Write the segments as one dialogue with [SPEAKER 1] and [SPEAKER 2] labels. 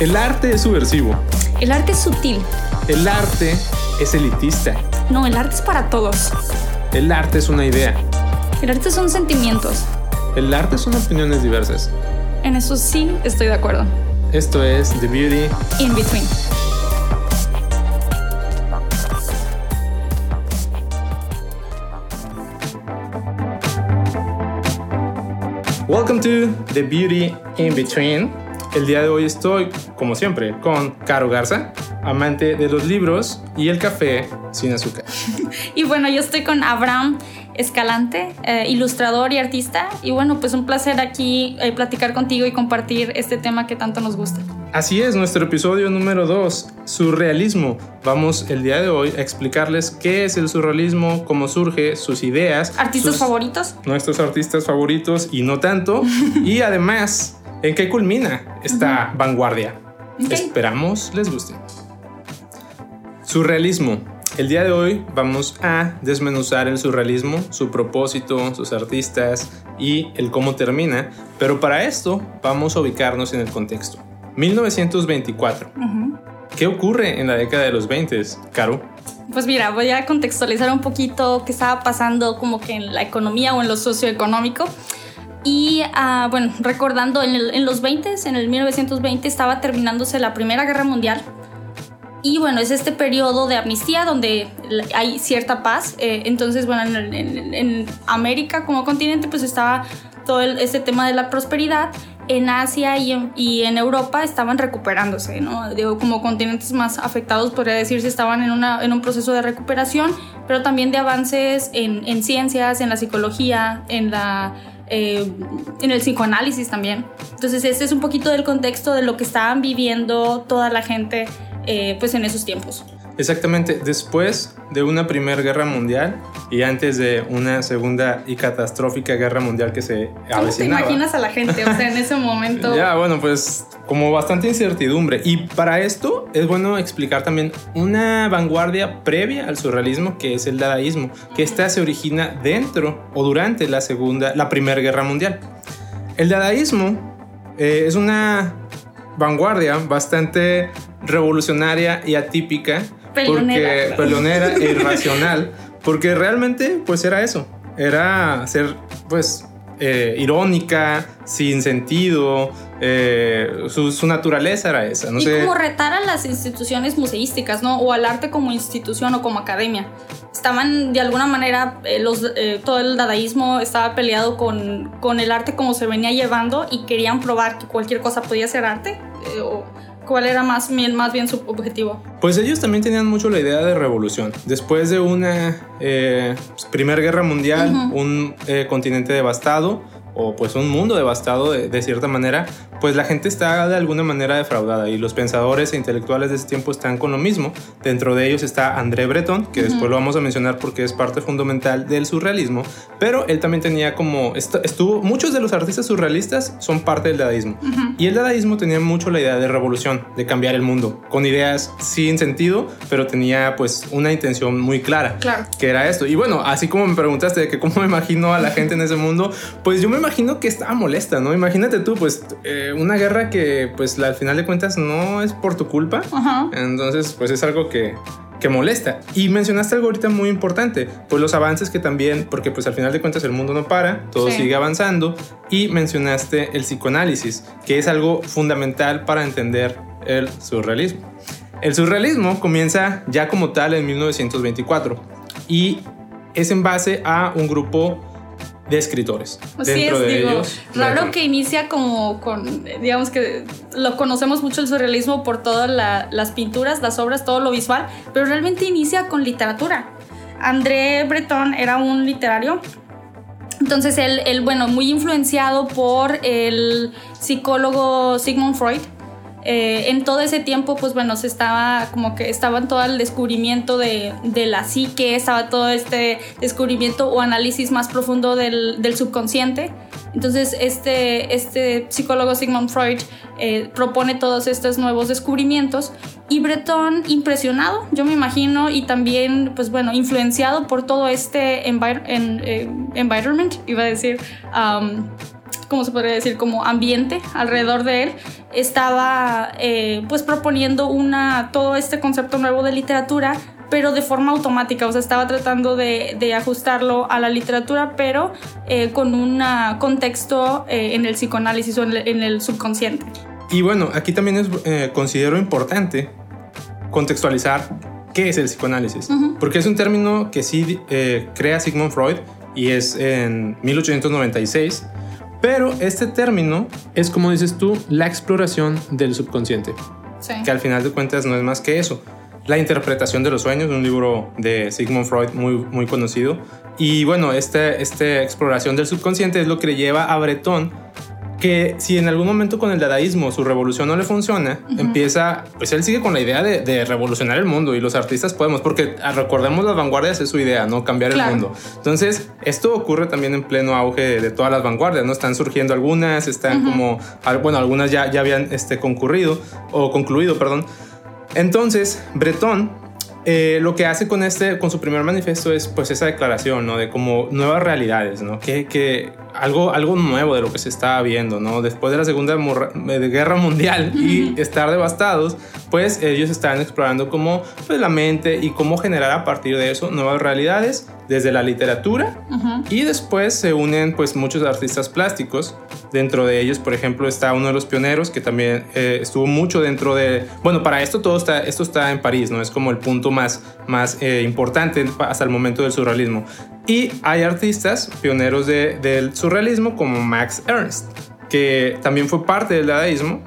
[SPEAKER 1] El arte es subversivo.
[SPEAKER 2] El arte es sutil.
[SPEAKER 1] El arte es elitista.
[SPEAKER 2] No, el arte es para todos.
[SPEAKER 1] El arte es una idea.
[SPEAKER 2] El arte son sentimientos.
[SPEAKER 1] El arte son opiniones diversas.
[SPEAKER 2] En eso sí estoy de acuerdo.
[SPEAKER 1] Esto es The Beauty
[SPEAKER 2] In Between.
[SPEAKER 1] Welcome to The Beauty In Between. El día de hoy estoy, como siempre, con Caro Garza, amante de los libros y el café sin azúcar.
[SPEAKER 2] Y bueno, yo estoy con Abraham Escalante, eh, ilustrador y artista. Y bueno, pues un placer aquí eh, platicar contigo y compartir este tema que tanto nos gusta.
[SPEAKER 1] Así es, nuestro episodio número 2, surrealismo. Vamos el día de hoy a explicarles qué es el surrealismo, cómo surge, sus ideas.
[SPEAKER 2] ¿Artistas
[SPEAKER 1] sus-
[SPEAKER 2] favoritos?
[SPEAKER 1] Nuestros artistas favoritos y no tanto. y además, ¿en qué culmina esta vanguardia? Esperamos les guste. Surrealismo. El día de hoy vamos a desmenuzar el surrealismo, su propósito, sus artistas y el cómo termina, pero para esto vamos a ubicarnos en el contexto. 1924.
[SPEAKER 2] Ujú.
[SPEAKER 1] ¿Qué ocurre en la década de los 20, Caro?
[SPEAKER 2] Pues mira, voy a contextualizar un poquito qué estaba pasando como que en la economía o en lo socioeconómico. Y ah, bueno, recordando, en, el- en los 20, en el 1920 estaba terminándose la Primera Guerra Mundial. Y bueno, es este periodo de amnistía donde hay cierta paz. Eh, entonces, bueno, en, en- en América como continente pues estaba todo el- este tema de la prosperidad. En Asia y en, y en Europa estaban recuperándose, ¿no? Digo, como continentes más afectados, podría decirse, estaban en, una, en un proceso de recuperación, pero también de avances en, en ciencias, en la psicología, en la eh, en el psicoanálisis también. Entonces este es un poquito del contexto de lo que estaban viviendo toda la gente eh, pues en esos tiempos.
[SPEAKER 1] Exactamente, después de una primera guerra mundial y antes de una segunda y catastrófica guerra mundial que se
[SPEAKER 2] ¿Cómo te
[SPEAKER 1] avecinaba.
[SPEAKER 2] imaginas a la gente? O sea, en ese momento...
[SPEAKER 1] Ya, bueno, pues como bastante incertidumbre. Y para esto es bueno explicar también una vanguardia previa al surrealismo que es el dadaísmo, que esta se origina dentro o durante la segunda, la primera guerra mundial. El dadaísmo eh, es una vanguardia bastante revolucionaria y atípica.
[SPEAKER 2] Peleonera.
[SPEAKER 1] Porque, peleonera e irracional. Porque realmente, pues era eso. Era ser, pues, eh, irónica, sin sentido. eh, su, su naturaleza era esa. No
[SPEAKER 2] y
[SPEAKER 1] sé.
[SPEAKER 2] como retar a las instituciones museísticas, ¿no? O al arte como institución o como academia. Estaban, de alguna manera, eh, los, eh, todo el dadaísmo estaba peleado con, con el arte como se venía llevando y querían probar que cualquier cosa podía ser arte. eh, o cuál era más bien, más bien su objetivo.
[SPEAKER 1] Pues ellos también tenían mucho la idea de revolución. Después de una eh, pues, Primera Guerra Mundial, un eh, continente devastado, o pues un mundo devastado de, de cierta manera, pues la gente está de alguna manera defraudada y los pensadores e intelectuales de ese tiempo están con lo mismo. Dentro de ellos está André Breton, que después lo vamos a mencionar porque es parte fundamental del surrealismo, pero él también tenía como, est- estuvo, muchos de los artistas surrealistas son parte del dadaísmo. Y el dadaísmo tenía mucho la idea de revolución, de cambiar el mundo, con ideas sin sentido, pero tenía pues una intención muy clara.
[SPEAKER 2] Claro.
[SPEAKER 1] Que era esto. Y bueno, así como me preguntaste de que cómo me imagino a la gente en ese mundo, pues yo me imagino que estaba molesta, ¿no? Imagínate tú, pues eh, una guerra que pues la- al final de cuentas no es por tu culpa.
[SPEAKER 2] Ajá.
[SPEAKER 1] Entonces, pues es algo que, que molesta. Y mencionaste algo ahorita muy importante, pues los avances que también, porque pues al final de cuentas el mundo no para, todo
[SPEAKER 2] Sí.
[SPEAKER 1] sigue avanzando. Y mencionaste el psicoanálisis, que es algo fundamental para entender el surrealismo. El surrealismo comienza ya como tal en 1924 y es en base a un grupo de escritores.
[SPEAKER 2] Así
[SPEAKER 1] Dentro
[SPEAKER 2] es,
[SPEAKER 1] de
[SPEAKER 2] digo,
[SPEAKER 1] ellos,
[SPEAKER 2] raro que inicia como con, digamos que lo conocemos mucho el surrealismo por todas la- las pinturas, las obras, todo lo visual, pero realmente inicia con literatura. André Breton era un literario, entonces él, él, bueno, muy influenciado por el psicólogo Sigmund Freud. Eh, en todo ese tiempo, pues bueno, se estaba como que estaba todo el descubrimiento de, de la psique, estaba todo este descubrimiento o análisis más profundo del, del subconsciente. Entonces, este, este psicólogo Sigmund Freud eh, propone todos estos nuevos descubrimientos y Breton impresionado, yo me imagino, y también, pues bueno, influenciado por todo este envir- en- eh, environment, iba a decir, um, como se podría decir, como ambiente alrededor de él, estaba eh, pues proponiendo una, todo este concepto nuevo de literatura, pero de forma automática, o sea, estaba tratando de, de ajustarlo a la literatura, pero eh, con un contexto eh, en el psicoanálisis o en el, en el, subconsciente.
[SPEAKER 1] Y bueno, aquí también es, considero importante contextualizar qué es el psicoanálisis, porque es un término que sí crea Sigmund Freud y es en 1896. Pero este término es, como dices tú, la exploración del subconsciente. Que al final de cuentas no es más que eso. La interpretación de los sueños, un libro de Sigmund Freud muy, muy conocido. Y bueno, esta este exploración del subconsciente es lo que le lleva a Breton que si en algún momento con el dadaísmo su revolución no le funciona, empieza, pues él sigue con la idea de, revolucionar el mundo y los artistas podemos, porque ah, recordemos las vanguardias es su idea, ¿no? Cambiar el mundo. Entonces, esto ocurre también en pleno auge de, todas las vanguardias, ¿no? Están surgiendo algunas, están como, bueno, algunas ya, ya habían este, concurrido o concluido, perdón. Entonces, Bretón eh, lo que hace con este, con su primer manifiesto es pues esa declaración, ¿no? De como nuevas realidades, ¿no? Que, que algo, algo nuevo de lo que se está viendo, ¿no? Después de la Segunda Guerra Mundial y estar devastados, pues ellos están explorando cómo pues, la mente y cómo generar a partir de eso nuevas realidades desde la literatura y después se unen pues muchos artistas plásticos. Dentro de ellos, por ejemplo, está uno de los pioneros que también eh, estuvo mucho dentro de... Bueno, para esto todo está, esto está en París, ¿no? Es como el punto más, más eh, importante hasta el momento del surrealismo. Y hay artistas pioneros del surrealismo como Max Ernst, que también fue parte del dadaísmo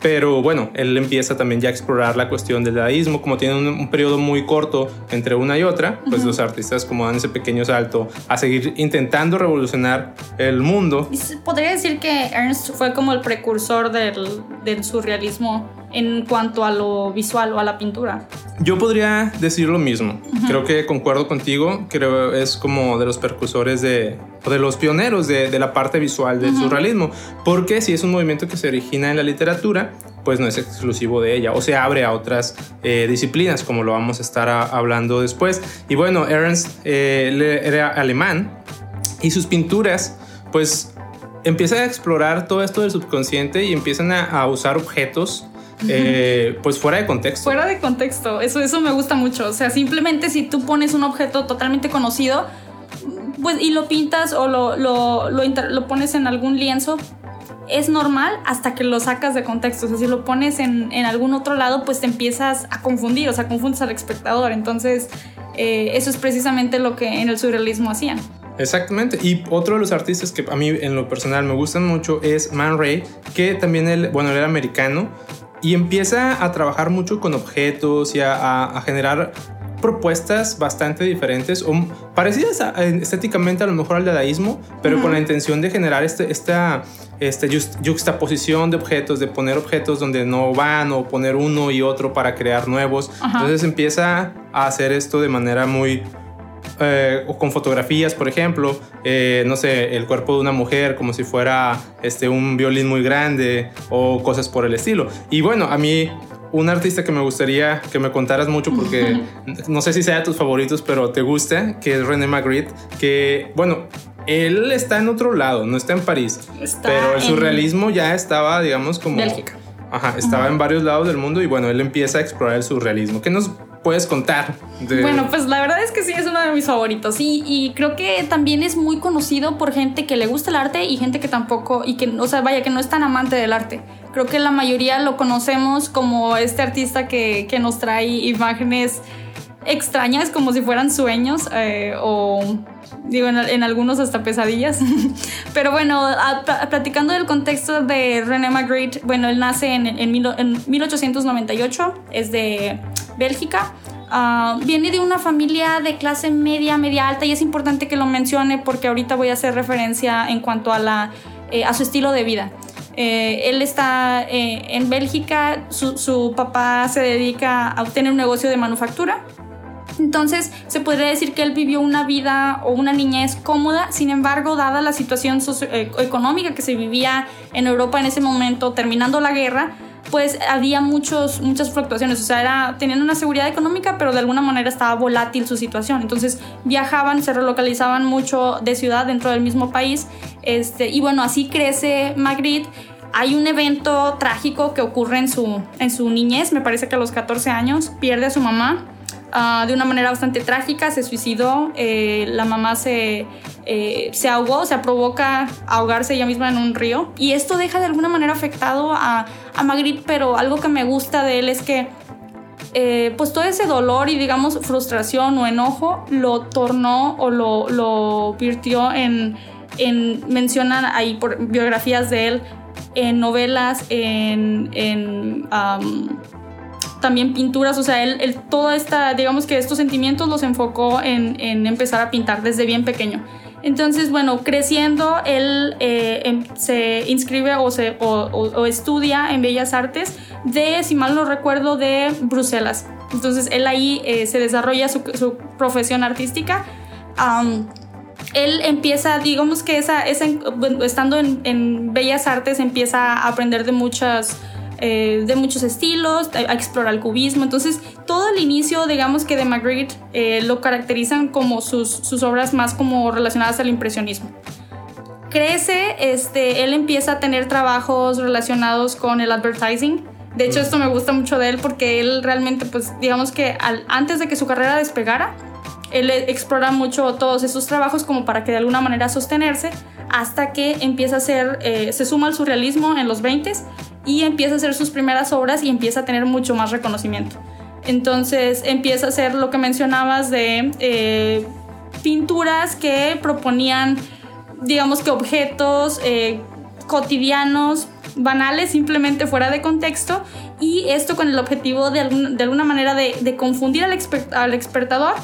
[SPEAKER 1] pero bueno, él empieza también ya a explorar la cuestión del dadaísmo, como tiene un, periodo muy corto entre una y otra, pues los artistas como dan ese pequeño salto a seguir intentando revolucionar el mundo.
[SPEAKER 2] Podría decir que Ernst fue como el precursor del, del surrealismo en cuanto a lo visual o a la pintura.
[SPEAKER 1] Yo podría decir lo mismo. Creo que concuerdo contigo. Creo es como de los percursores de, o de los pioneros de, de la parte visual del surrealismo. Porque si es un movimiento que se origina en la literatura, pues no es exclusivo de ella o se abre a otras eh, disciplinas, como lo vamos a estar hablando después. Y bueno, Ernst eh, era alemán y sus pinturas, pues empiezan a explorar todo esto del subconsciente y empiezan a, a usar objetos eh, pues fuera de contexto.
[SPEAKER 2] Fuera de contexto, eso, eso me gusta mucho. O sea, simplemente si tú pones un objeto totalmente conocido, pues y lo pintas o lo, lo, lo, pones en algún lienzo, es normal hasta que lo sacas de contexto. O sea, si lo pones en, en, algún otro lado, pues te empiezas a confundir, o sea, confundes al espectador. Entonces, eh, eso es precisamente lo que en el surrealismo hacían.
[SPEAKER 1] Exactamente. Y otro de los artistas que a mí en lo personal me gustan mucho es Man Ray, que también él, bueno, él era americano, y empieza a trabajar mucho con objetos y a, generar propuestas bastante diferentes o parecidas estéticamente a lo mejor al dadaísmo, pero con la intención de generar este, esta este, juxtaposición de objetos, de poner objetos donde no van o poner uno y otro para crear nuevos. Entonces empieza a hacer esto de manera muy, eh, con fotografías, por ejemplo, eh, no sé, el cuerpo de una mujer como si fuera este, un violín muy grande o cosas por el estilo. Y bueno, a mí un artista que me gustaría que me contaras mucho porque no sé si sea de tus favoritos, pero te gusta, que es René Magritte, que bueno, él está en otro lado, no está en París, pero el surrealismo ya estaba, digamos, como...
[SPEAKER 2] Bélgica.
[SPEAKER 1] Ajá, estaba en varios lados del mundo y bueno, él empieza a explorar el surrealismo. ¿Qué nos puedes contar?
[SPEAKER 2] Bueno, pues la verdad es que sí, es uno de mis favoritos. y creo que también es muy conocido por gente que le gusta el arte y gente que tampoco, y que, o sea, vaya, que no es tan amante del arte. Creo que la mayoría lo conocemos como este artista que, nos trae imágenes extrañas, como si fueran sueños eh, o digo, en, algunos hasta pesadillas. Pero bueno, platicando del contexto de René Magritte, bueno, él nace en, en, 1898, es de Bélgica. Ah, viene de una familia de clase media, media alta y es importante que lo mencione porque ahorita voy a hacer referencia en cuanto a, la, eh, a su estilo de vida. Eh, él está en Bélgica, su, su, papá se dedica a obtener un negocio de manufactura entonces se podría decir que él vivió una vida o una niñez cómoda, sin embargo, dada la situación eh, que se vivía en Europa en ese momento, terminando la guerra, pues había muchos, muchas fluctuaciones, o sea, era, tenían una seguridad económica, pero de alguna manera estaba volátil su situación. Entonces viajaban, se relocalizaban mucho de ciudad dentro del mismo país, este, y bueno, así crece Magritte. Hay un evento trágico que ocurre en su, en su niñez, me parece que a los 14 años, pierde a su mamá Ah, de una manera bastante trágica, se suicidó, eh, la mamá se, eh, se ahogó, se provoca ahogarse ella misma en un río y esto deja de alguna manera afectado a, a Magritte, pero algo que me gusta de él es que eh, pues todo ese dolor y digamos frustración o enojo lo tornó o lo, lo virtió en, en mencionan ahí por biografías de él, en novelas, en... en también pinturas, o sea, él, toda esta, digamos que estos sentimientos los enfocó en, empezar a pintar desde bien pequeño. Entonces, bueno, creciendo, él eh, em, se inscribe o, se, o, estudia en Bellas Artes de, si mal no recuerdo, de Bruselas. Entonces, él ahí eh, se desarrolla su, profesión artística. él empieza, digamos que esa estando en, en Bellas Artes, empieza a aprender de muchas eh, de muchos estilos, a, explorar el cubismo. Entonces, todo el inicio, digamos que de Magritte eh, lo caracterizan como sus, sus, obras más como relacionadas al impresionismo. Crece, este, él empieza a tener trabajos relacionados con el advertising. De hecho, esto me gusta mucho de él porque él realmente, pues, digamos que antes de que su carrera despegara, él explora mucho todos esos trabajos como para que de alguna manera sostenerse hasta que empieza a ser, eh, se suma al surrealismo en los 20s y empieza a hacer sus primeras obras y empieza a tener mucho más reconocimiento. Entonces empieza a hacer lo que mencionabas de eh, pinturas que proponían, digamos que objetos eh, cotidianos, banales, simplemente fuera de contexto, y esto con el objetivo de, alguna manera de, confundir al, al expertador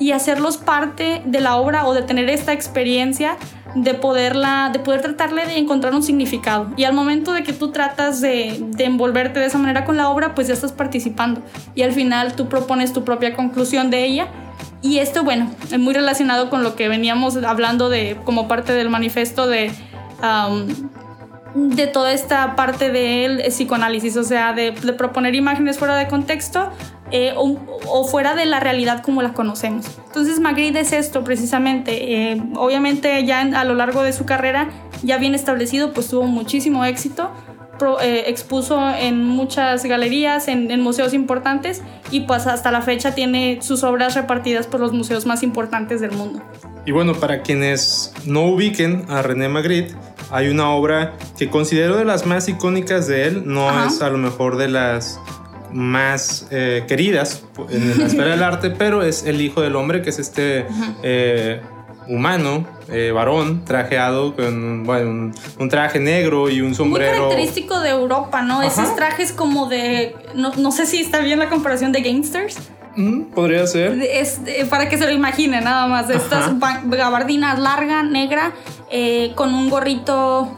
[SPEAKER 2] y hacerlos parte de la obra o de tener esta experiencia de poderla, de poder tratarle de encontrar un significado. Y al momento de que tú tratas de, de, envolverte de esa manera con la obra, pues ya estás participando. Y al final tú propones tu propia conclusión de ella. Y esto, bueno, es muy relacionado con lo que veníamos hablando de como parte del manifiesto de... de toda esta parte del psicoanálisis, o sea, de, de proponer imágenes fuera de contexto eh, o, fuera de la realidad como la conocemos. Entonces Magritte es esto precisamente. Eh, obviamente ya a lo largo de su carrera, ya bien establecido, pues tuvo muchísimo éxito. Eh, expuso en muchas galerías, en, en, museos importantes y pues hasta la fecha tiene sus obras repartidas por los museos más importantes del mundo.
[SPEAKER 1] Y bueno, para quienes no ubiquen a René Magritte, hay una obra que considero de las más icónicas de él, no es a lo mejor de las más eh, queridas en la esfera del arte, pero es el Hijo del Hombre, que es este eh, humano, eh, varón, trajeado con bueno, un, traje negro y un sombrero.
[SPEAKER 2] Muy característico de Europa, ¿no? Esos trajes como de. No, sé si está bien la comparación de gangsters.
[SPEAKER 1] Mm, podría ser.
[SPEAKER 2] Es, para que se lo imagine, nada más. Estas gabardinas larga, negra, con un gorrito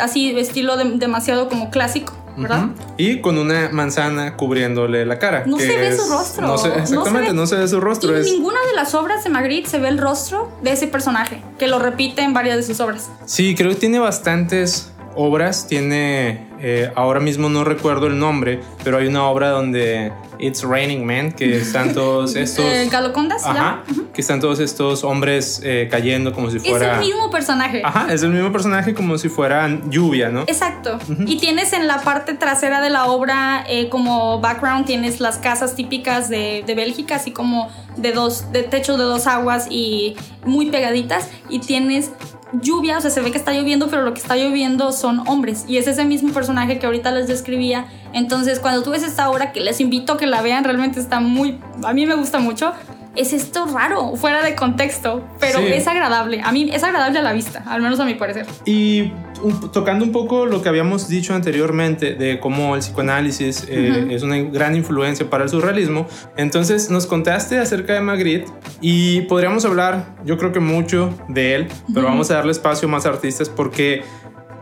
[SPEAKER 2] así, estilo demasiado como clásico. ¿verdad?
[SPEAKER 1] Y con una manzana cubriéndole la cara.
[SPEAKER 2] No se ve su rostro.
[SPEAKER 1] No exactamente, no se, ve, su rostro.
[SPEAKER 2] En ninguna de las obras de Magritte se ve el rostro de ese personaje, que lo repite en varias de sus obras.
[SPEAKER 1] Sí, creo que tiene bastantes obras. Tiene, eh, ahora mismo no recuerdo el nombre, pero hay una obra donde It's Raining Men, que están todos estos...
[SPEAKER 2] Eh, Galocondas,
[SPEAKER 1] Ajá, que están todos estos hombres eh, cayendo como si fuera...
[SPEAKER 2] Es el mismo personaje.
[SPEAKER 1] Ajá, es el mismo personaje como si fuera lluvia, ¿no?
[SPEAKER 2] Exacto. Y tienes en la parte trasera de la obra eh, como background, tienes las casas típicas de, de Bélgica, así como de dos, de techo de dos aguas y muy pegaditas. Y tienes lluvia, o sea, se ve que está lloviendo, pero lo que está lloviendo son hombres. Y es ese mismo personaje que ahorita les describía. Entonces, cuando tú ves esta obra, que les invito a que la vean, realmente está muy... A mí me gusta mucho. Es esto raro, fuera de contexto, pero es agradable. A mí es agradable a la vista, al menos a mi parecer.
[SPEAKER 1] Y tocando un poco lo que habíamos dicho anteriormente de cómo el psicoanálisis eh, es una gran influencia para el surrealismo, entonces nos contaste acerca de Magritte y podríamos hablar, yo creo que mucho de él, pero vamos a darle espacio a más artistas porque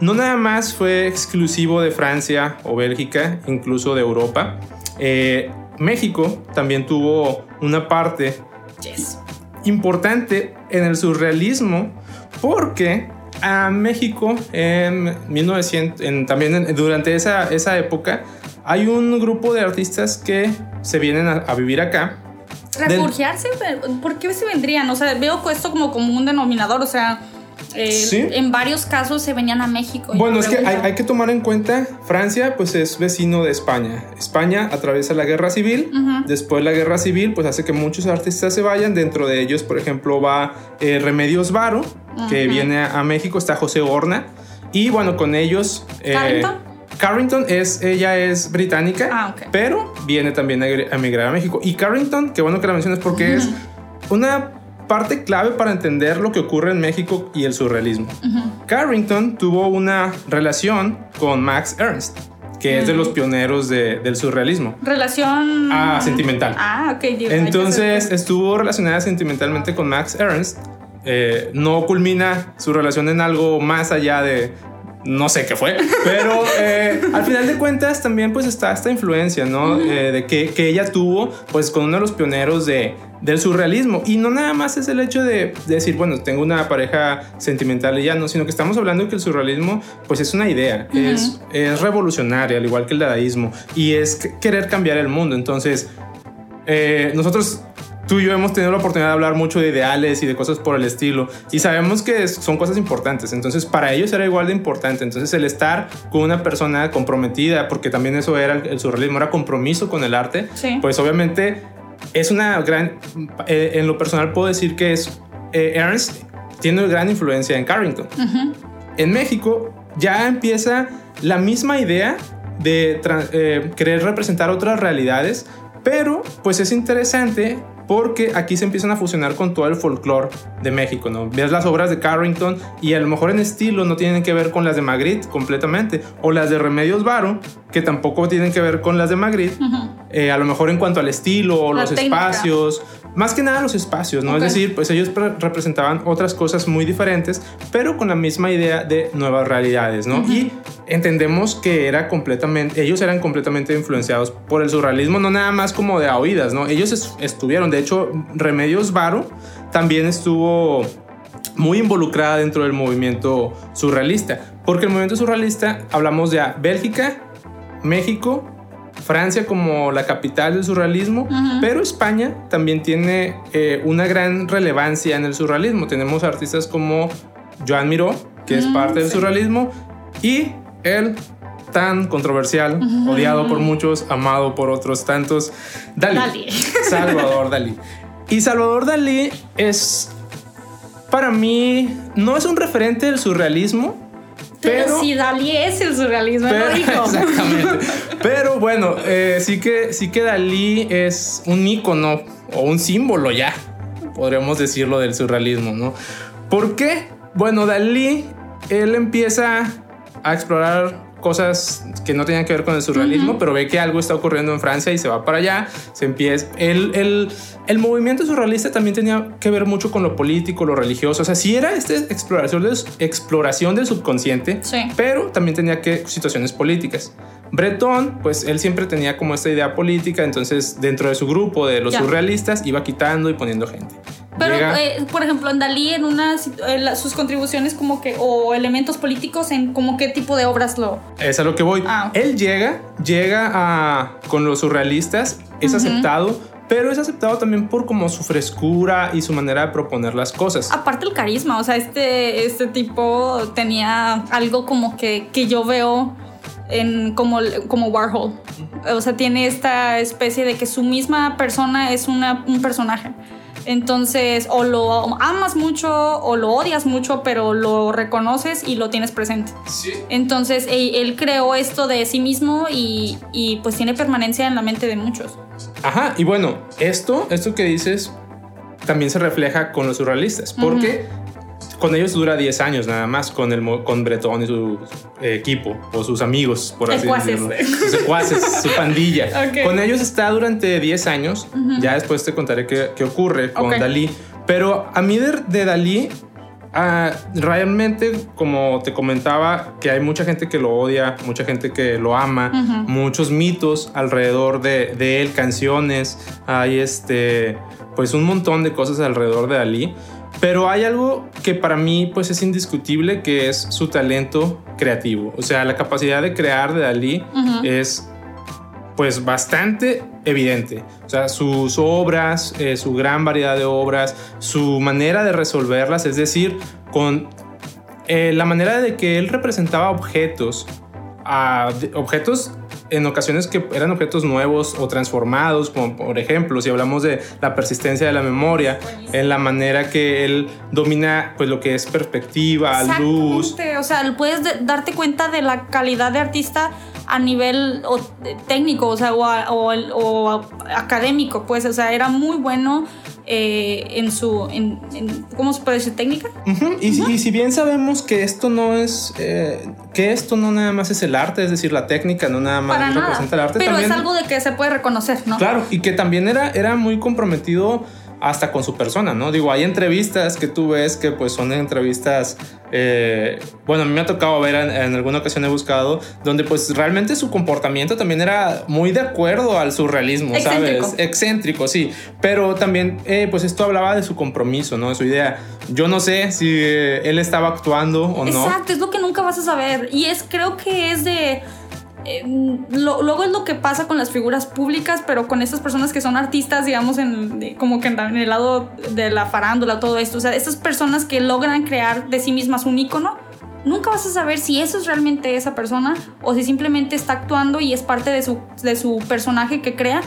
[SPEAKER 1] no nada más fue exclusivo de Francia o Bélgica, incluso de Europa. Eh, México también tuvo una parte importante en el surrealismo porque a México en 1900, en, también durante esa, esa época, hay un grupo de artistas que se vienen a, vivir acá.
[SPEAKER 2] ¿Refugiarse? ¿Por qué se vendrían? O sea, veo esto como, como un denominador, o sea, eh, en varios casos se venían a México.
[SPEAKER 1] Bueno, es que hay, que tomar en cuenta, Francia pues es vecino de España. España atraviesa la guerra civil, después la guerra civil pues hace que muchos artistas se vayan, dentro de ellos por ejemplo va eh, Remedios Varo, que viene a, México, está José Horna, y bueno, con ellos...
[SPEAKER 2] Eh, ¿Carrington?
[SPEAKER 1] Carrington es, ella es británica, ah, pero viene también a emigrar a México. Y Carrington, qué bueno que la mencionas porque es una parte clave para entender lo que ocurre en México y el surrealismo. Carrington tuvo una relación con Max Ernst, que es de los pioneros del surrealismo.
[SPEAKER 2] Relación...
[SPEAKER 1] Ah, sentimental.
[SPEAKER 2] Ah, ok.
[SPEAKER 1] Entonces estuvo relacionada sentimentalmente con Max Ernst. Eh, no culmina su relación en algo más allá de, no sé qué fue, pero eh, al final de cuentas también pues está esta influencia, ¿no? Eh, de que, que, ella tuvo pues con uno de los pioneros de, del surrealismo. Y no nada más es el hecho de, decir, bueno, tengo una pareja sentimental y ya no, sino que estamos hablando de que el surrealismo pues es una idea, es, es revolucionaria, al igual que el dadaísmo, y es querer cambiar el mundo. Entonces, eh, nosotros tú y yo hemos tenido la oportunidad de hablar mucho de ideales y de cosas por el estilo y sabemos que son cosas importantes, entonces para ellos era igual de importante, entonces el estar con una persona comprometida, porque también eso era el, surrealismo, era compromiso con el arte, pues obviamente es una gran, eh, en lo personal puedo decir que es, eh, Ernst tiene gran influencia en Carrington. En México ya empieza la misma idea de eh, querer representar otras realidades, pero pues es interesante porque aquí se empiezan a fusionar con todo el folclore de México, ¿no? Ves las obras de Carrington y a lo mejor en estilo no tienen que ver con las de Magritte completamente, o las de Remedios Varo, que tampoco tienen que ver con las de Magritte, eh, a lo mejor en cuanto al estilo o los espacios, más que nada los espacios, ¿no? Es decir, pues ellos representaban otras cosas muy diferentes, pero con la misma idea de nuevas realidades, ¿no? Y entendemos que era completamente, ellos eran completamente influenciados por el surrealismo, no nada más como de a oídas, ¿no? Ellos estuvieron, de hecho, Remedios Varo también estuvo muy involucrada dentro del movimiento surrealista, porque el movimiento surrealista hablamos de Bélgica, México, Francia como la capital del surrealismo, pero España también tiene eh, una gran relevancia en el surrealismo. Tenemos artistas como Joan Miró, que es parte del surrealismo, y el tan controversial, odiado por muchos, amado por otros tantos, Dalí. Salvador Dalí. Y Salvador Dalí es, para mí, no es un referente del surrealismo,
[SPEAKER 2] pero, si Dalí es el surrealismo,
[SPEAKER 1] pero, Exactamente. pero bueno, eh, sí, que, sí que Dalí es un ícono o un símbolo ya, podríamos decirlo, del surrealismo, ¿no? ¿Por qué? Bueno, Dalí, él empieza a explorar cosas que no tenían que ver con el surrealismo, pero ve que algo está ocurriendo en Francia y se va para allá, se empieza... El, el, el, movimiento surrealista también tenía que ver mucho con lo político, lo religioso, o sea, sí era esta exploración, de, exploración del subconsciente, pero también tenía que situaciones políticas. Breton, pues él siempre tenía como esta idea política, entonces dentro de su grupo de los surrealistas iba quitando y poniendo gente.
[SPEAKER 2] Pero, eh, por ejemplo, en Dalí, en una sus contribuciones como que, o elementos políticos, en como qué tipo de obras lo...
[SPEAKER 1] Es a lo que voy. Ah, Él llega, llega a, con los surrealistas, es aceptado, pero es aceptado también por como su frescura y su manera de proponer las cosas.
[SPEAKER 2] Aparte el carisma, o sea, este, este tipo tenía algo como que, que yo veo en como, como Warhol. O sea, tiene esta especie de que su misma persona es una, un personaje. Entonces, o lo amas mucho o lo odias mucho, pero lo reconoces y lo tienes presente. Sí. Entonces, él, creó esto de sí mismo y, y, pues tiene permanencia en la mente de muchos.
[SPEAKER 1] Ajá, y bueno, esto, esto que dices también se refleja con los surrealistas, porque con ellos dura 10 años nada más, con, el, con Bretón y su equipo, o sus amigos, por así decirlo. Sus secuaces, su pandilla. Con ellos está durante 10 años. Ya después te contaré qué, qué ocurre con Dalí. Pero a mí de, Dalí, ah, realmente, como te comentaba, que hay mucha gente que lo odia, mucha gente que lo ama, muchos mitos alrededor de, de, él, canciones, hay este, pues un montón de cosas alrededor de Dalí. Pero hay algo que para mí pues es indiscutible, que es su talento creativo. O sea, la capacidad de crear de Dalí es pues bastante evidente. O sea, sus obras, eh, su gran variedad de obras, su manera de resolverlas, es decir, con eh, la manera de que él representaba objetos, a, objetos en ocasiones que eran objetos nuevos o transformados, como por ejemplo, si hablamos de la persistencia de la memoria, en la manera que él domina pues lo que es perspectiva, luz.
[SPEAKER 2] O sea, puedes darte cuenta de la calidad de artista a nivel técnico, o sea, o, académico, pues, o sea, era muy bueno eh, en su, en, ¿cómo se puede decir? Técnica.
[SPEAKER 1] y, si bien sabemos que esto no es, eh, que esto no nada más es el arte, es decir, la técnica no nada más representa el arte.
[SPEAKER 2] Pero es algo de que se puede reconocer, ¿no?
[SPEAKER 1] Claro, y que también era, era muy comprometido hasta con su persona, ¿no? Digo, hay entrevistas que tú ves que pues son entrevistas, eh, bueno, a mí me ha tocado ver en, alguna ocasión he buscado, donde pues realmente su comportamiento también era muy de acuerdo al surrealismo, ¿sabes? Excéntrico, sí, pero también eh, pues esto hablaba de su compromiso, ¿no? De su idea. Yo no sé si eh, él estaba actuando o
[SPEAKER 2] no. Exacto, es lo que nunca vas a saber y es creo que es de eh, luego es lo que pasa con las figuras públicas, pero con estas personas que son artistas, digamos, en, como que en el lado de la farándula, todo esto. O sea, estas personas que logran crear de sí mismas un icono, nunca vas a saber si eso es realmente esa persona o si simplemente está actuando y es parte de su, de su personaje que crea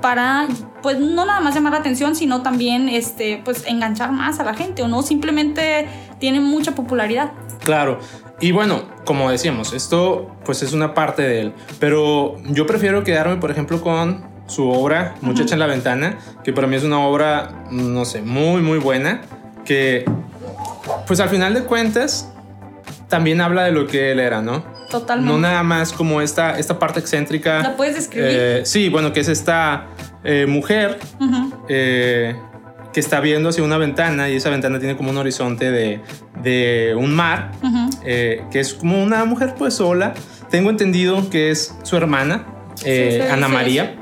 [SPEAKER 2] para, pues, no nada más llamar la atención, sino también, este, pues, enganchar más a la gente o no, simplemente tiene mucha popularidad.
[SPEAKER 1] Claro, y bueno, como decíamos, esto pues es una parte de él, pero yo prefiero quedarme, por ejemplo, con su obra Muchacha en la Ventana, que para mí es una obra, no sé, muy, muy buena, que pues al final de cuentas también habla de lo que él era, ¿no?
[SPEAKER 2] Totalmente.
[SPEAKER 1] No nada más como esta, esta parte excéntrica.
[SPEAKER 2] ¿La puedes describir?
[SPEAKER 1] Eh, sí, bueno, que es esta eh, mujer que está viendo hacia una ventana y esa ventana tiene como un horizonte de, de un mar, eh, que es como una mujer pues sola. Tengo entendido que es su hermana, eh, Ana María.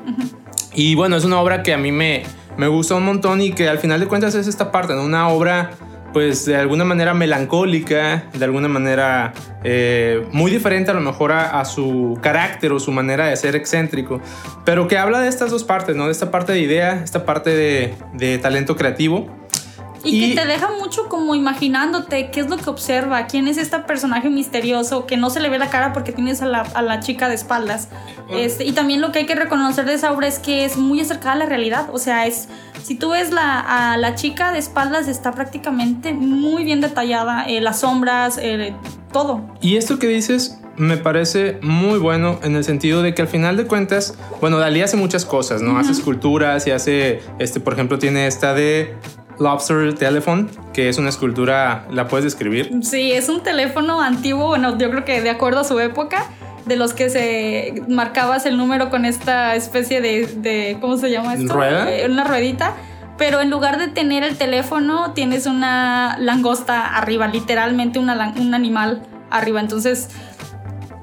[SPEAKER 1] Y bueno, es una obra que a mí me, me gusta un montón y que al final de cuentas es esta parte, ¿no? Una obra pues de alguna manera melancólica, de alguna manera eh, muy diferente a lo mejor a, su carácter o su manera de ser excéntrico, pero que habla de estas dos partes, ¿no? De esta parte de idea, esta parte de, de talento creativo
[SPEAKER 2] y, que te deja mucho como imaginándote qué es lo que observa, quién es este personaje misterioso que no se le ve la cara porque tienes a la, a la chica de espaldas. Este, y también lo que hay que reconocer de esa obra es que es muy acercada a la realidad. O sea, es si tú ves la, a la chica de espaldas está prácticamente muy bien detallada, eh, las sombras, eh, todo.
[SPEAKER 1] Y esto que dices me parece muy bueno en el sentido de que al final de cuentas, bueno, Dalí hace muchas cosas, ¿no? Hace esculturas y hace, este, por ejemplo, tiene esta de Lobster Telephone, que es una escultura, ¿la puedes describir?
[SPEAKER 2] Sí, es un teléfono antiguo, bueno, yo creo que de acuerdo a su época, de los que se marcabas el número con esta especie de, ¿cómo se llama esto?
[SPEAKER 1] ¿Rueda?
[SPEAKER 2] Eh, una ruedita. Pero en lugar de tener el teléfono, tienes una langosta arriba, literalmente un animal arriba. Entonces,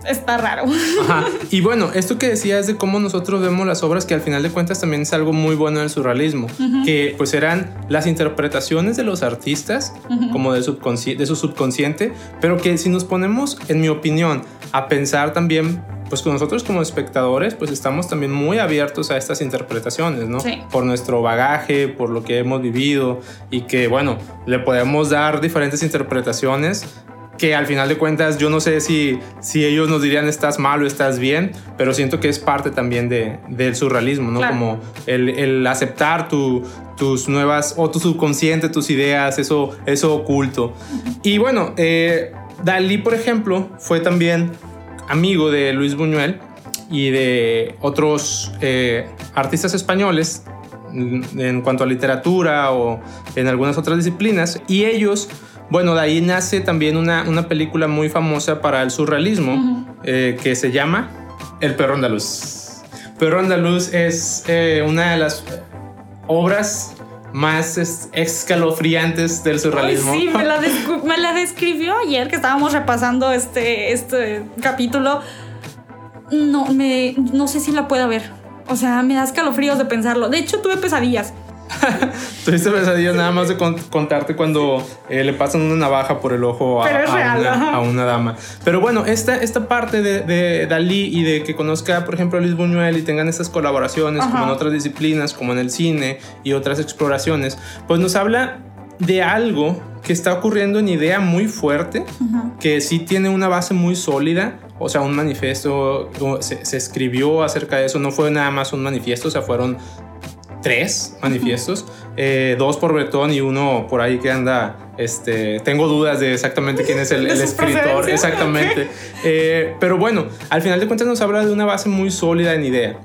[SPEAKER 2] está raro.
[SPEAKER 1] Y bueno, esto que decías de cómo nosotros vemos las obras, que al final de cuentas también es algo muy bueno del surrealismo, que pues eran las interpretaciones de los artistas, como de, de su subconsciente, pero que si nos ponemos, en mi opinión, a pensar también pues con nosotros como espectadores, pues estamos también muy abiertos a estas interpretaciones, ¿no? Por nuestro bagaje, por lo que hemos vivido y que, bueno, le podemos dar diferentes interpretaciones que al final de cuentas yo no sé si, si ellos nos dirían estás mal o estás bien, pero siento que es parte también de, del surrealismo, ¿no? Como el, el aceptar tu, tus nuevas o tu subconsciente, tus ideas, eso, eso oculto. Y bueno, eh, Dalí, por ejemplo, fue también amigo de Luis Buñuel y de otros eh, artistas españoles en cuanto a literatura o en algunas otras disciplinas y ellos bueno, de ahí nace también una, una película muy famosa para el surrealismo eh, que se llama El perro andaluz. Perro andaluz es eh, una de las obras más escalofriantes del surrealismo.
[SPEAKER 2] sí, me la, me la, describió ayer que estábamos repasando este, este capítulo. No, me, no sé si la pueda ver. O sea, me da escalofríos de pensarlo. De hecho, tuve pesadillas.
[SPEAKER 1] Tuviste pesadillas nada más de contarte cuando eh, le pasan una navaja por el ojo a, una, dama. Pero bueno, esta, esta parte de, Dalí y de que conozca, por ejemplo, a Luis Buñuel y tengan estas colaboraciones como en otras disciplinas, como en el cine y otras exploraciones, pues nos habla de algo que está ocurriendo en idea muy fuerte, que sí tiene una base muy sólida, o sea, un manifiesto, se, se, escribió acerca de eso, no fue nada más un manifiesto, o sea, fueron tres manifiestos, eh, dos por Bretón y uno por ahí que anda, este, tengo dudas de exactamente quién es el, escritor, exactamente. Eh, pero bueno, al final de cuentas nos habla de una base muy sólida en idea,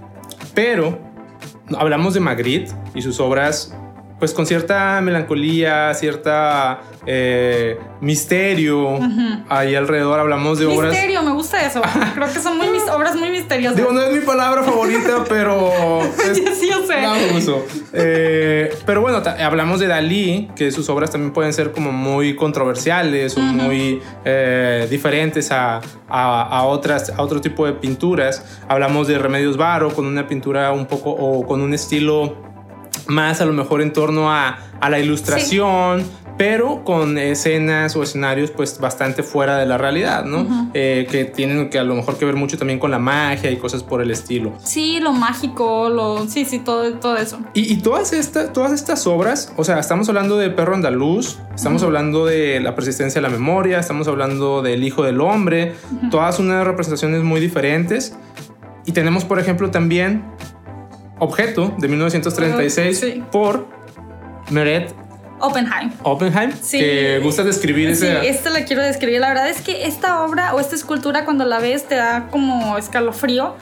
[SPEAKER 1] pero hablamos de Magritte y sus obras pues con cierta melancolía, cierta eh, misterio ahí alrededor. Hablamos de obras.
[SPEAKER 2] Misterio, me gusta eso. Creo que son muy obras muy misteriosas.
[SPEAKER 1] Digo, no es mi palabra favorita, pero.
[SPEAKER 2] sí, yo sé.
[SPEAKER 1] Eh, pero bueno, hablamos de Dalí, que sus obras también pueden ser como muy controversiales o muy eh, diferentes a, a, otras, a otro tipo de pinturas. Hablamos de Remedios Varo, con una pintura un poco o con un estilo más a lo mejor en torno a, la ilustración, pero con escenas o escenarios pues bastante fuera de la realidad, ¿no? Eh, que tienen que a lo mejor que ver mucho también con la magia y cosas por el estilo.
[SPEAKER 2] Sí, lo mágico, lo, sí, sí, todo, todo eso.
[SPEAKER 1] Y, todas, estas todas estas obras, o sea, estamos hablando de Perro Andaluz, estamos hablando de La persistencia de la memoria, estamos hablando del Hijo del Hombre, todas unas representaciones muy diferentes. Y tenemos, por ejemplo, también Objeto de 1936 por Meret
[SPEAKER 2] Oppenheim.
[SPEAKER 1] Oppenheim. Sí. Que gusta describir
[SPEAKER 2] sí, esta la quiero describir. La verdad es que esta obra o esta escultura cuando la ves te da como escalofrío.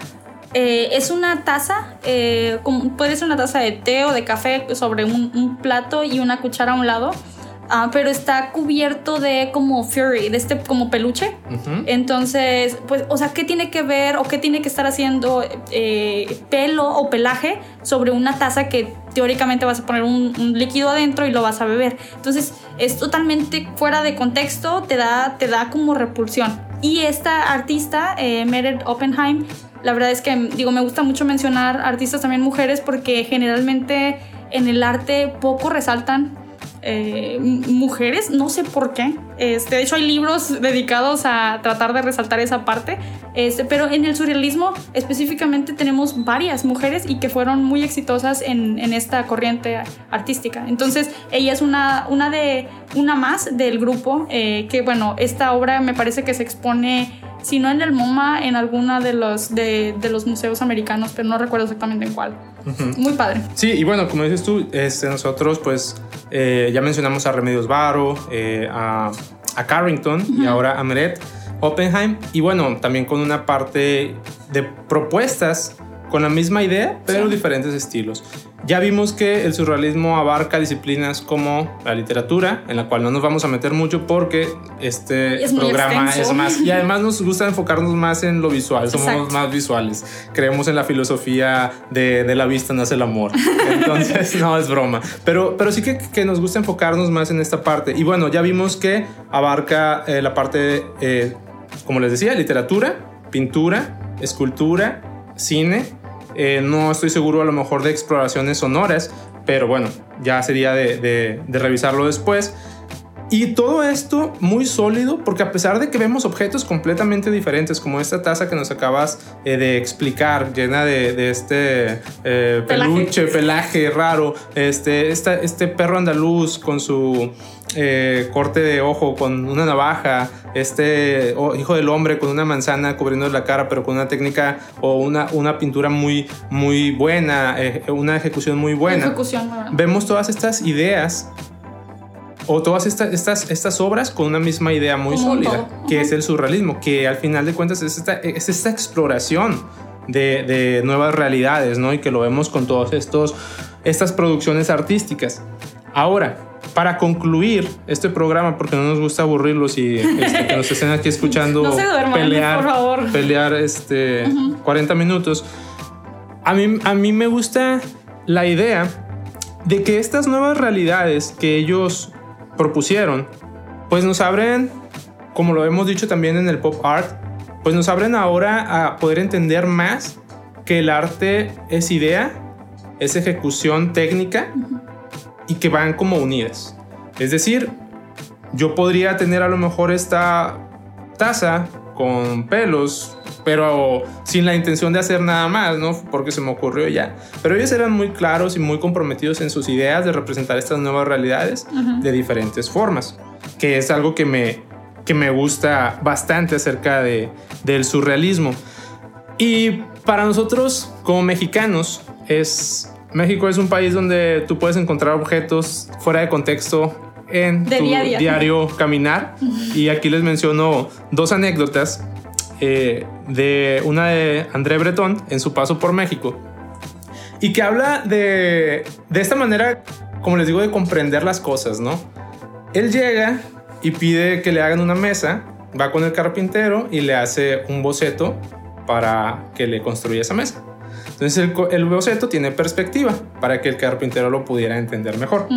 [SPEAKER 2] Eh, es una taza, eh, puede ser una taza de té o de café sobre un plato y una cuchara a un lado Ah, pero está cubierto de como furry, de este como peluche. Entonces, pues, o sea, ¿qué tiene que ver o qué tiene que estar haciendo eh, pelo o pelaje sobre una taza que teóricamente vas a poner un, líquido adentro y lo vas a beber? Entonces, es totalmente fuera de contexto, te da, te da como repulsión. Y esta artista, eh, Meredith Oppenheim, la verdad es que, digo, me gusta mucho mencionar artistas también mujeres porque generalmente en el arte poco resaltan eh, mujeres, no sé por qué. Este, de hecho, hay libros dedicados a tratar de resaltar esa parte. Este, pero en el surrealismo específicamente tenemos varias mujeres y que fueron muy exitosas en, esta corriente artística. Entonces, ella es una, una, de, una más del grupo eh, que, bueno, esta obra me parece que se expone si no en el MoMA, en alguna de los, de, de los museos americanos, pero no recuerdo exactamente en cuál. Muy padre.
[SPEAKER 1] Sí, y bueno, como dices tú, este, nosotros pues eh, ya mencionamos a Remedios Varo, eh, a, a, Carrington y ahora a Meret Oppenheim. Y bueno, también con una parte de propuestas con la misma idea, pero diferentes estilos. Ya vimos que el surrealismo abarca disciplinas como la literatura, en la cual no nos vamos a meter mucho porque este programa es más... Y además nos gusta enfocarnos más en lo visual, somos más visuales. Creemos en la filosofía de, de, la vista nace el amor. Entonces, no es broma. Pero, pero sí que, que, nos gusta enfocarnos más en esta parte. Y bueno, ya vimos que abarca eh, la parte, eh, como les decía, literatura, pintura, escultura, cine eh, no estoy seguro a lo mejor de exploraciones sonoras, pero bueno, ya sería de, revisarlo después. Y todo esto muy sólido porque a pesar de que vemos objetos completamente diferentes como esta taza que nos acabas eh, de explicar llena de, este eh, peluche, pelaje raro, este, este perro andaluz con su eh, corte de ojo con una navaja, este hijo del hombre con una manzana cubriendo la cara, pero con una técnica o una, una pintura muy, muy buena, eh, una ejecución muy buena. Vemos todas estas ideas o todas estas, estas, estas obras con una misma idea muy sólida, que es el surrealismo, que al final de cuentas es esta, es esta exploración de, de, nuevas realidades, ¿no? Y que lo vemos con todas estas producciones artísticas. Ahora, para concluir este programa, porque no nos gusta aburrirlos y este, que nos estén aquí escuchando pelear, por favor. pelear este, 40 minutos, a mí, a mí me gusta la idea de que estas nuevas realidades que ellos propusieron, pues nos abren, como lo hemos dicho también en el pop art, pues nos abren ahora a poder entender más que el arte es idea, es ejecución técnica y que van como unidas. Es decir, yo podría tener a lo mejor esta taza con pelos, pero sin la intención de hacer nada más, ¿no? Porque se me ocurrió ya. Pero ellos eran muy claros y muy comprometidos en sus ideas de representar estas nuevas realidades de diferentes formas, que es algo que me, que me gusta bastante acerca de, del surrealismo. Y para nosotros, como mexicanos, es México es un país donde tú puedes encontrar objetos fuera de contexto en tu diario caminar. Y aquí les menciono dos anécdotas eh, de una de André Breton en su paso por México y que habla de, de esta manera, como les digo, de comprender las cosas, ¿no? Él llega y pide que le hagan una mesa, va con el carpintero y le hace un boceto para que le construya esa mesa. Entonces el, boceto tiene perspectiva para que el carpintero lo pudiera entender mejor.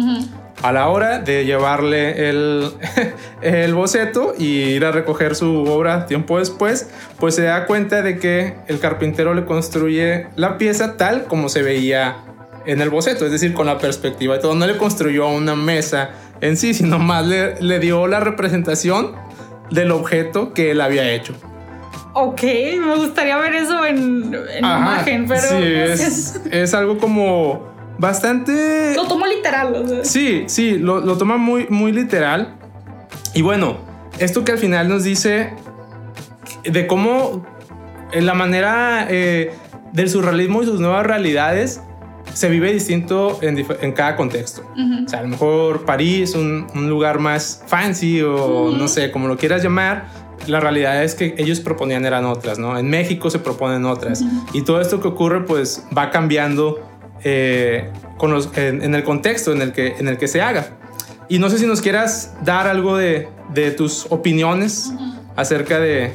[SPEAKER 1] A la hora de llevarle el, el boceto y ir a recoger su obra tiempo después, pues se da cuenta de que el carpintero le construye la pieza tal como se veía en el boceto, es decir, con la perspectiva de todo. No le construyó una mesa en sí, sino más le, le dio la representación del objeto que él había hecho.
[SPEAKER 2] Ok, me gustaría ver eso en, imagen, pero.
[SPEAKER 1] Sí, es, algo como bastante.
[SPEAKER 2] Lo tomo literal.
[SPEAKER 1] Sí, sí, lo, lo, toma muy, muy literal. Y bueno, esto que al final nos dice de cómo en la manera eh, del surrealismo y sus nuevas realidades se vive distinto en, en cada contexto. O sea, a lo mejor París, un, un lugar más fancy o no sé, como lo quieras llamar la realidad es que ellos proponían eran otras, ¿no? En México se proponen otras. Y todo esto que ocurre pues va cambiando eh, con los, en, el contexto en el, que, en el que se haga. Y no sé si nos quieras dar algo de, de tus opiniones acerca de,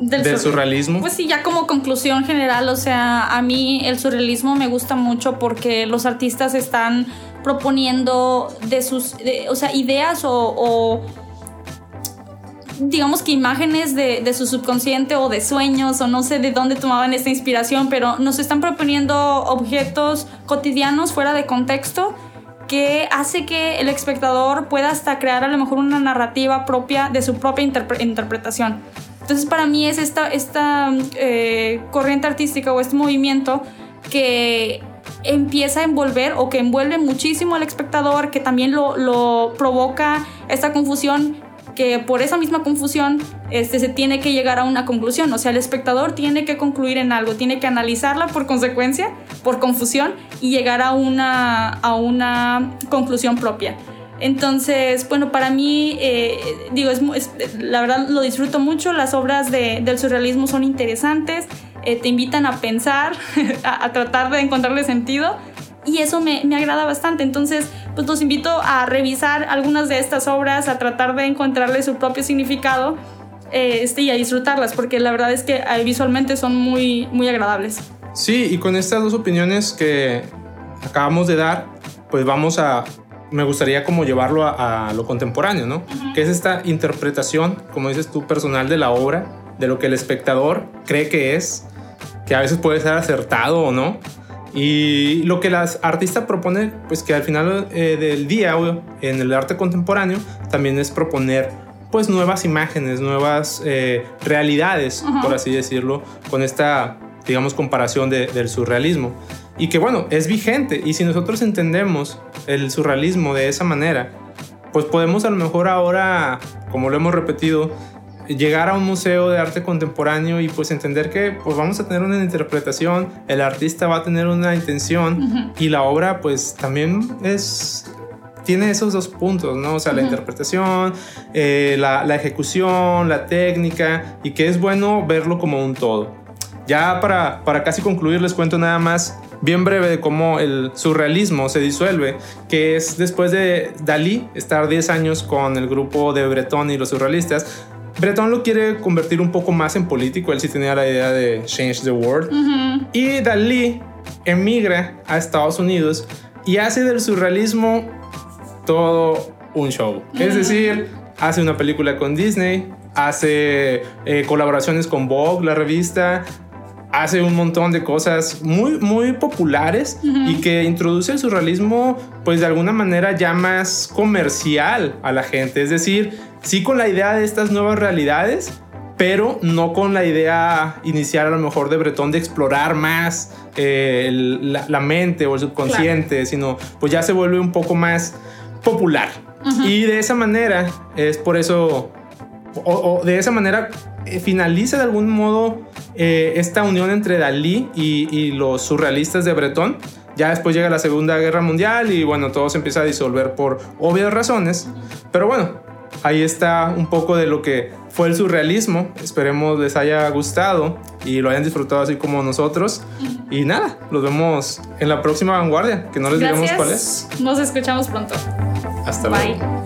[SPEAKER 1] del, surrealismo.
[SPEAKER 2] Pues sí, ya como conclusión general, o sea, a mí el surrealismo me gusta mucho porque los artistas están proponiendo de sus, o sea, ideas o digamos que imágenes de, su subconsciente o de sueños o no sé de dónde tomaban esta inspiración, pero nos están proponiendo objetos cotidianos fuera de contexto que hace que el espectador pueda hasta crear a lo mejor una narrativa propia de su propia interpretación. Entonces para mí es esta, esta eh, corriente artística o este movimiento que empieza a envolver o que envuelve muchísimo al espectador, que también lo, lo provoca esta confusión que por esa misma confusión este, se tiene que llegar a una conclusión. O sea, el espectador tiene que concluir en algo, tiene que analizarla por consecuencia, por confusión, y llegar a una, a una conclusión propia. Entonces, bueno, para mí, eh, digo, es, la verdad lo disfruto mucho, las obras de, del surrealismo son interesantes, eh, te invitan a pensar, a tratar de encontrarle sentido y eso me, me, agrada bastante. Entonces, pues los invito a revisar algunas de estas obras, a tratar de encontrarle su propio significado eh, este, y a disfrutarlas, porque la verdad es que eh, visualmente son muy, muy agradables.
[SPEAKER 1] Sí, y con estas dos opiniones que acabamos de dar, pues vamos a, me gustaría como llevarlo a, lo contemporáneo, ¿no? Que es esta interpretación, como dices tú, personal de la obra, de lo que el espectador cree que es, que a veces puede ser acertado o no, y lo que la artista propone, pues que al final eh, del día en el arte contemporáneo también es proponer pues nuevas imágenes, nuevas eh, realidades, por así decirlo, con esta, digamos, comparación del surrealismo. Y que bueno, es vigente. Y si nosotros entendemos el surrealismo de esa manera, pues podemos a lo mejor ahora, como lo hemos repetido, llegar a un museo de arte contemporáneo y pues entender que pues vamos a tener una interpretación, el artista va a tener una intención y la obra pues también es tiene esos dos puntos, ¿no? O sea, la interpretación, eh, la, la, ejecución, la técnica, y que es bueno verlo como un todo. Ya para, para casi concluir, les cuento nada más bien breve de cómo el surrealismo se disuelve, que es después de Dalí estar 10 años con el grupo de Breton y los surrealistas, Breton lo quiere convertir un poco más en político, él sí tenía la idea de change the world. Y Dalí emigra a Estados Unidos y hace del surrealismo todo un show. Es decir, hace una película con Disney, hace eh, colaboraciones con Vogue, la revista, hace un montón de cosas muy, muy populares y que introduce el surrealismo, pues de alguna manera ya más comercial a la gente. Es decir, sí con la idea de estas nuevas realidades, pero no con la idea inicial a lo mejor de Bretón de explorar más eh, la, mente o el subconsciente, sino pues ya se vuelve un poco más popular. Y de esa manera, es por eso, o, de esa manera eh, finaliza de algún modo eh, esta unión entre Dalí y, los surrealistas de Bretón. Ya después llega la Segunda Guerra Mundial y bueno, todo se empieza a disolver por obvias razones. Pero bueno, ahí está un poco de lo que fue el surrealismo. Esperemos les haya gustado y lo hayan disfrutado así como nosotros. Y nada, los vemos en la próxima vanguardia, que no les digamos cuál es.
[SPEAKER 2] Nos escuchamos pronto.
[SPEAKER 1] Hasta luego.